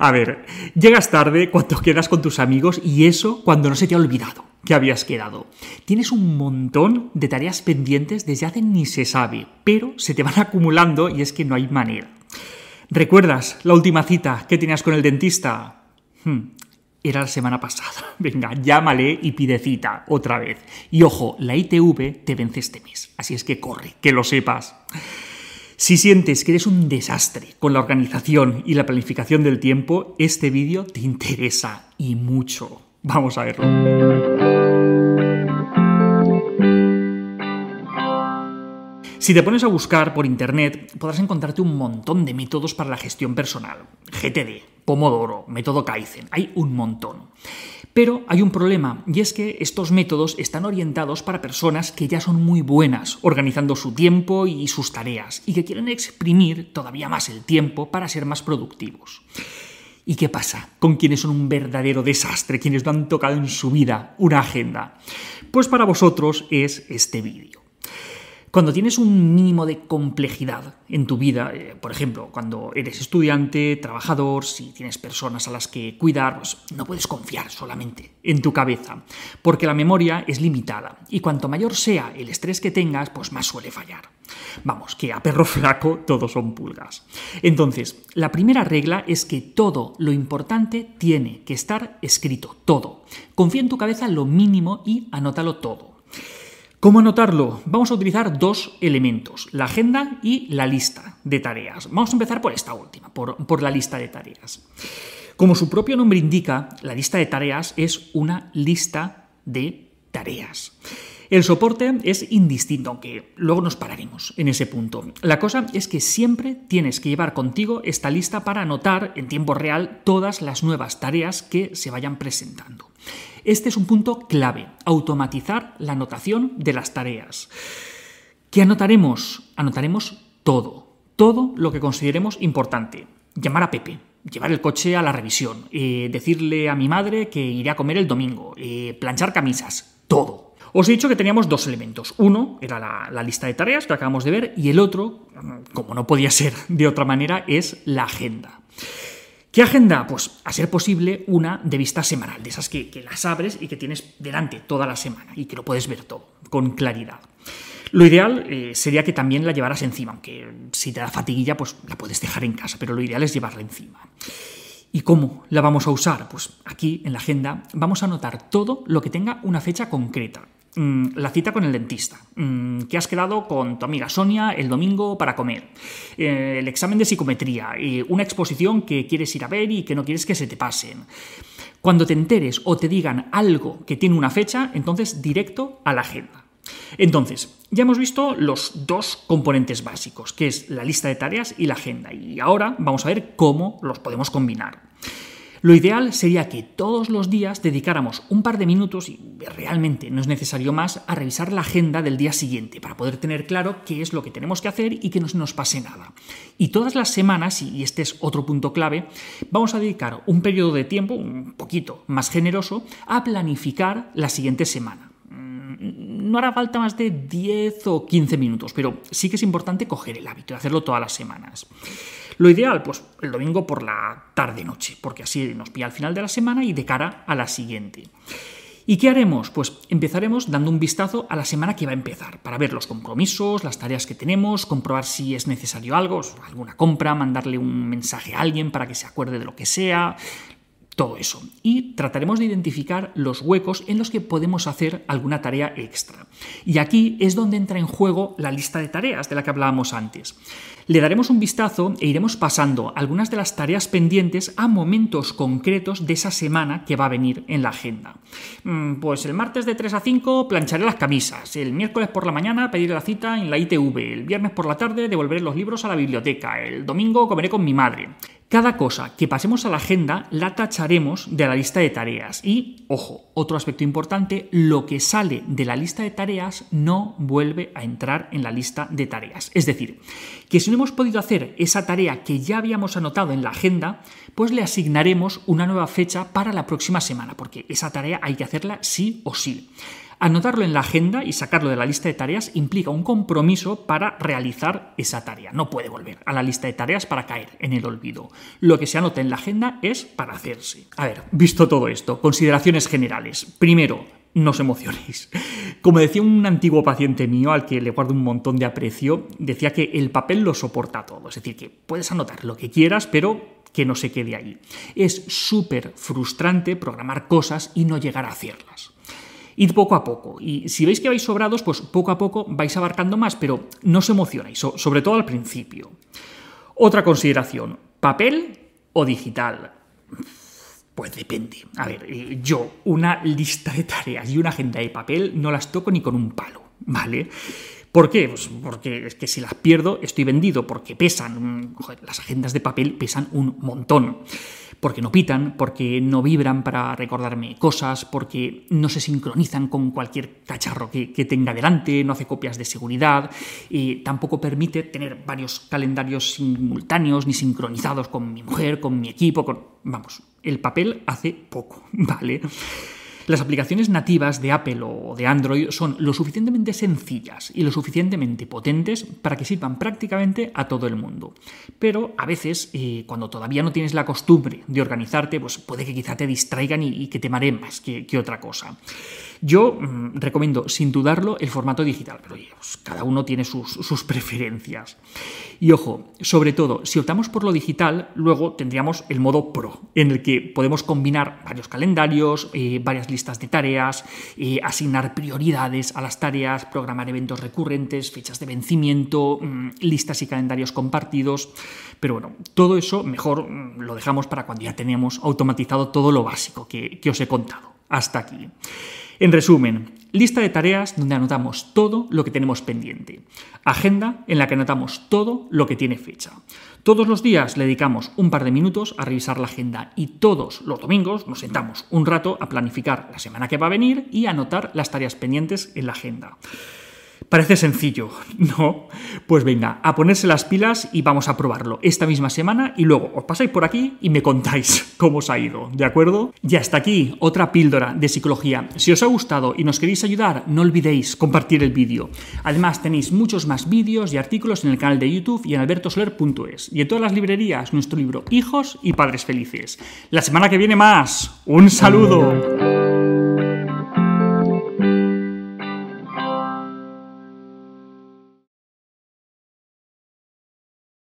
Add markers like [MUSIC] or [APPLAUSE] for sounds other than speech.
A ver, llegas tarde cuando [LAUGHS] quedas con tus amigos y eso cuando no se te ha olvidado que habías quedado. Tienes un montón de tareas pendientes desde hace ni se sabe, pero se te van [LAUGHS] acumulando y es que no hay manera. ¿Recuerdas la última cita que tenías con el dentista? Hmm, era la semana pasada. [LAUGHS] Venga, llámale y pide cita otra vez. Y ojo, la ITV te vence este mes, así es que corre, que lo sepas. Si sientes que eres un desastre con la organización y la planificación del tiempo, este vídeo te interesa y mucho. Vamos a verlo. Si te pones a buscar por internet, podrás encontrarte un montón de métodos para la gestión personal. GTD, Pomodoro, método Kaizen, hay un montón. Pero hay un problema, y es que estos métodos están orientados para personas que ya son muy buenas organizando su tiempo y sus tareas, y que quieren exprimir todavía más el tiempo para ser más productivos. ¿Y qué pasa con quienes son un verdadero desastre, quienes no han tocado en su vida una agenda? Pues para vosotros es este vídeo. Cuando tienes un mínimo de complejidad en tu vida, eh, por ejemplo, cuando eres estudiante, trabajador, si tienes personas a las que cuidar, pues no puedes confiar solamente en tu cabeza, porque la memoria es limitada y cuanto mayor sea el estrés que tengas, pues más suele fallar. Vamos, que a perro flaco todos son pulgas. Entonces, la primera regla es que todo lo importante tiene que estar escrito, todo. Confía en tu cabeza lo mínimo y anótalo todo. ¿Cómo anotarlo? Vamos a utilizar dos elementos, la agenda y la lista de tareas. Vamos a empezar por esta última, por, la lista de tareas. Como su propio nombre indica, la lista de tareas es una lista de tareas. El soporte es indistinto, aunque luego nos pararemos en ese punto. La cosa es que siempre tienes que llevar contigo esta lista para anotar en tiempo real todas las nuevas tareas que se vayan presentando. Este es un punto clave, automatizar la anotación de las tareas. ¿Qué anotaremos? Anotaremos todo, todo lo que consideremos importante. Llamar a Pepe, llevar el coche a la revisión, eh, decirle a mi madre que iré a comer el domingo, eh, planchar camisas, todo. Os he dicho que teníamos dos elementos. Uno era la, lista de tareas que acabamos de ver y el otro, como no podía ser de otra manera, es la agenda. ¿Qué agenda? Pues a ser posible una de vista semanal, de esas que, las abres y que tienes delante toda la semana y que lo puedes ver todo con claridad. Lo ideal eh, sería que también la llevaras encima, aunque si te da fatiguilla, pues la puedes dejar en casa, pero lo ideal es llevarla encima. ¿Y cómo la vamos a usar? Pues aquí en la agenda vamos a anotar todo lo que tenga una fecha concreta. Mm, la cita con el dentista, mm, que has quedado con tu amiga Sonia el domingo para comer, eh, el examen de psicometría, una exposición que quieres ir a ver y que no quieres que se te pasen. Cuando te enteres o te digan algo que tiene una fecha, entonces directo a la agenda. Entonces, ya hemos visto los dos componentes básicos, que es la lista de tareas y la agenda, y ahora vamos a ver cómo los podemos combinar. Lo ideal sería que todos los días dedicáramos un par de minutos, y realmente no es necesario más, a revisar la agenda del día siguiente para poder tener claro qué es lo que tenemos que hacer y que no se nos pase nada. Y todas las semanas, y este es otro punto clave, vamos a dedicar un periodo de tiempo, un poquito más generoso, a planificar la siguiente semana mm, no hará falta más de 10 o 15 minutos, pero sí que es importante coger el hábito de hacerlo todas las semanas. Lo ideal, pues el domingo por la tarde-noche, porque así nos pilla al final de la semana y de cara a la siguiente. ¿Y qué haremos? Pues empezaremos dando un vistazo a la semana que va a empezar, para ver los compromisos, las tareas que tenemos, comprobar si es necesario algo, alguna compra, mandarle un mensaje a alguien para que se acuerde de lo que sea, todo eso. Y trataremos de identificar los huecos en los que podemos hacer alguna tarea extra. Y aquí es donde entra en juego la lista de tareas de la que hablábamos antes. Le daremos un vistazo e iremos pasando algunas de las tareas pendientes a momentos concretos de esa semana que va a venir en la agenda. Mm, pues el martes de 3 a 5 plancharé las camisas, el miércoles por la mañana pediré la cita en la ITV, el viernes por la tarde devolveré los libros a la biblioteca, el domingo comeré con mi madre. Cada cosa que pasemos a la agenda la tacharemos de la lista de tareas y, ojo, otro aspecto importante, lo que sale de la lista de tareas no vuelve a entrar en la lista de tareas. Es decir, que si no hemos podido hacer esa tarea que ya habíamos anotado en la agenda, pues le asignaremos una nueva fecha para la próxima semana, porque esa tarea hay que hacerla sí o sí. Anotarlo en la agenda y sacarlo de la lista de tareas implica un compromiso para realizar esa tarea. No puede volver a la lista de tareas para caer en el olvido. Lo que se anota en la agenda es para hacerse. A ver, visto todo esto, consideraciones generales. Primero, no os emocionéis. Como decía un antiguo paciente mío al que le guardo un montón de aprecio, decía que el papel lo soporta todo. Es decir, que puedes anotar lo que quieras, pero que no se quede ahí. Es súper frustrante programar cosas y no llegar a hacerlas. Id poco a poco. Y si veis que vais sobrados, pues poco a poco vais abarcando más, pero no os emocionéis, sobre todo al principio. Otra consideración, ¿papel o digital? Pues depende. A ver, eh, yo una lista de tareas y una agenda de papel no las toco ni con un palo, ¿vale? ¿Por qué? Pues porque es que si las pierdo estoy vendido, porque pesan, las agendas de papel pesan un montón, porque no pitan, porque no vibran para recordarme cosas, porque no se sincronizan con cualquier cacharro que, tenga delante, no hace copias de seguridad, y tampoco permite tener varios calendarios simultáneos ni sincronizados con mi mujer, con mi equipo, con... Vamos, el papel hace poco, [LAUGHS] ¿vale? Las aplicaciones nativas de Apple o de Android son lo suficientemente sencillas y lo suficientemente potentes para que sirvan prácticamente a todo el mundo. Pero a veces, eh, cuando todavía no tienes la costumbre de organizarte, pues puede que quizá te distraigan y, que te mareen más que, otra cosa. Yo mm, recomiendo, sin dudarlo, el formato digital, pero pues, cada uno tiene sus, preferencias. Y ojo, sobre todo, si optamos por lo digital, luego tendríamos el modo Pro, en el que podemos combinar varios calendarios, eh, varias listas de tareas, asignar prioridades a las tareas, programar eventos recurrentes, fechas de vencimiento, mm, listas y calendarios compartidos. Pero bueno, todo eso mejor mm, lo dejamos para cuando ya tenemos automatizado todo lo básico que os he contado. Hasta aquí. En resumen, lista de tareas donde anotamos todo lo que tenemos pendiente. Agenda en la que anotamos todo lo que tiene fecha. Todos los días le dedicamos un par de minutos a revisar la agenda y todos los domingos nos sentamos un rato a planificar la semana que va a venir y a anotar las tareas pendientes en la agenda. Parece sencillo, [LAUGHS] ¿no? Pues venga, a ponerse las pilas y vamos a probarlo esta misma semana y luego os pasáis por aquí y me contáis [LAUGHS] cómo os ha ido, ¿de acuerdo? Y hasta aquí otra píldora de psicología. Si os ha gustado y nos queréis ayudar, no olvidéis compartir el vídeo. Además tenéis muchos más vídeos y artículos en el canal de YouTube y en albertosoler.es y en todas las librerías nuestro libro Hijos y Padres Felices. La semana que viene más. Un saludo.